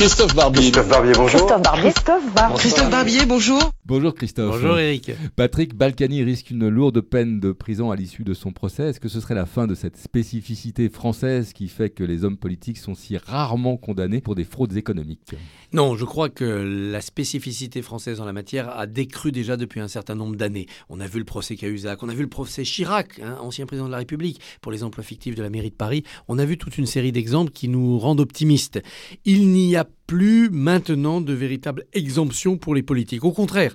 Christophe Barbier. Christophe Barbier, bonjour. Christophe Barbier. Christophe Barbier. Christophe Barbier, bonjour. Bonjour Christophe. Bonjour Eric. Patrick Balkany risque une lourde peine de prison à l'issue de son procès. Est-ce que ce serait la fin de cette spécificité française qui fait que les hommes politiques sont si rarement condamnés pour des fraudes économiques? Non, je crois que la spécificité française en la matière a décru déjà depuis un certain nombre d'années. On a vu le procès Cahuzac, on a vu le procès Chirac, hein, ancien président de la République, pour les emplois fictifs de la mairie de Paris. On a vu toute une série d'exemples qui nous rendent optimistes. Il n'y a plus maintenant de véritable exemption pour les politiques. Au contraire,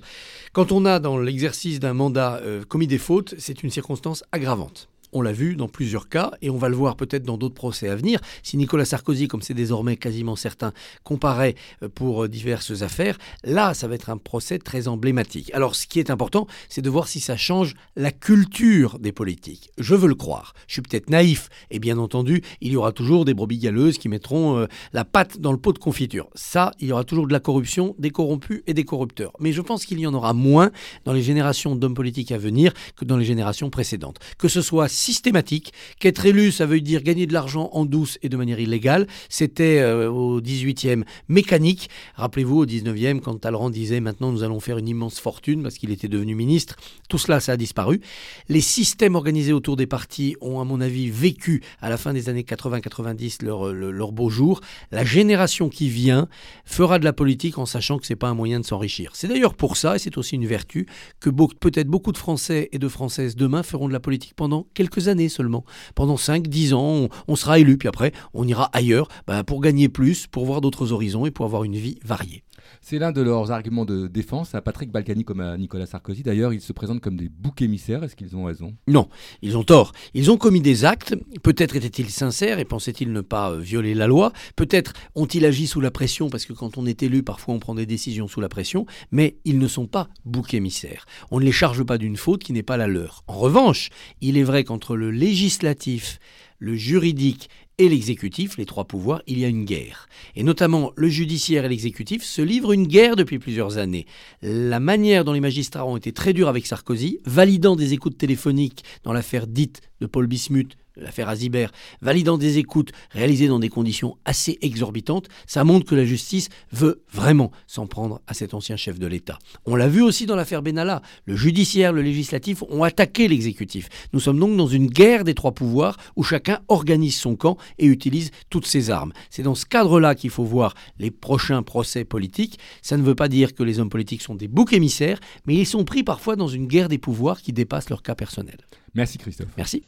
quand on a dans l'exercice d'un mandat euh, commis des fautes, c'est une circonstance aggravante. On l'a vu dans plusieurs cas et on va le voir peut-être dans d'autres procès à venir. Si Nicolas Sarkozy, comme c'est désormais quasiment certain, comparaît euh, pour euh, diverses affaires, là, ça va être un procès très emblématique. Alors, ce qui est important, c'est de voir si ça change la culture des politiques. Je veux le croire. Je suis peut-être naïf et bien entendu, il y aura toujours des brebis galeuses qui mettront euh, la patte dans le pot de confiture. Ça, il y aura toujours de la corruption, des corrompus et des corrupteurs. Mais je pense qu'il y en aura moins dans les générations d'hommes politiques à venir que dans les générations précédentes. Que ce soit systématique. Qu'être élu, ça veut dire gagner de l'argent en douce et de manière illégale. C'était euh, au 18e mécanique. Rappelez-vous, au 19e, quand Talleyrand disait maintenant nous allons faire une immense fortune parce qu'il était devenu ministre, tout cela, ça a disparu. Les systèmes organisés autour des partis ont, à mon avis, vécu à la fin des années 80-90 leur, leur beau jour. La génération qui vient fera de la politique en sachant que c'est pas un moyen de s'enrichir. C'est d'ailleurs pour ça, et c'est aussi une vertu, que peut-être beaucoup de Français et de Françaises demain feront de la politique pendant quelques années seulement. Pendant 5-10 ans, on, sera élu, puis après, on ira ailleurs bah, pour gagner plus, pour voir d'autres horizons et pour avoir une vie variée. C'est l'un de leurs arguments de défense à Patrick Balkany comme à Nicolas Sarkozy. D'ailleurs, ils se présentent comme des boucs émissaires. Est-ce qu'ils ont raison? Non, ils ont tort. Ils ont commis des actes. Peut-être étaient-ils sincères et pensaient-ils ne pas euh, violer la loi. Peut-être ont-ils agi sous la pression parce que quand on est élu, parfois on prend des décisions sous la pression. Mais ils ne sont pas boucs émissaires. On ne les charge pas d'une faute qui n'est pas la leur. En revanche, il est vrai qu'entre le législatif, le juridique et l'exécutif, les trois pouvoirs, il y a une guerre. Et notamment le judiciaire et l'exécutif se livrent une guerre depuis plusieurs années. La manière dont les magistrats ont été très durs avec Sarkozy, validant des écoutes téléphoniques dans l'affaire dite de Paul Bismuth, l'affaire Azibert, validant des écoutes réalisées dans des conditions assez exorbitantes, ça montre que la justice veut vraiment s'en prendre à cet ancien chef de l'État. On l'a vu aussi dans l'affaire Benalla. Le judiciaire, le législatif ont attaqué l'exécutif. Nous sommes donc dans une guerre des trois pouvoirs où chacun organise son camp et utilise toutes ses armes. C'est dans ce cadre-là qu'il faut voir les prochains procès politiques. Ça ne veut pas dire que les hommes politiques sont des boucs émissaires, mais ils sont pris parfois dans une guerre des pouvoirs qui dépasse leur cas personnel. Merci Christophe. Merci.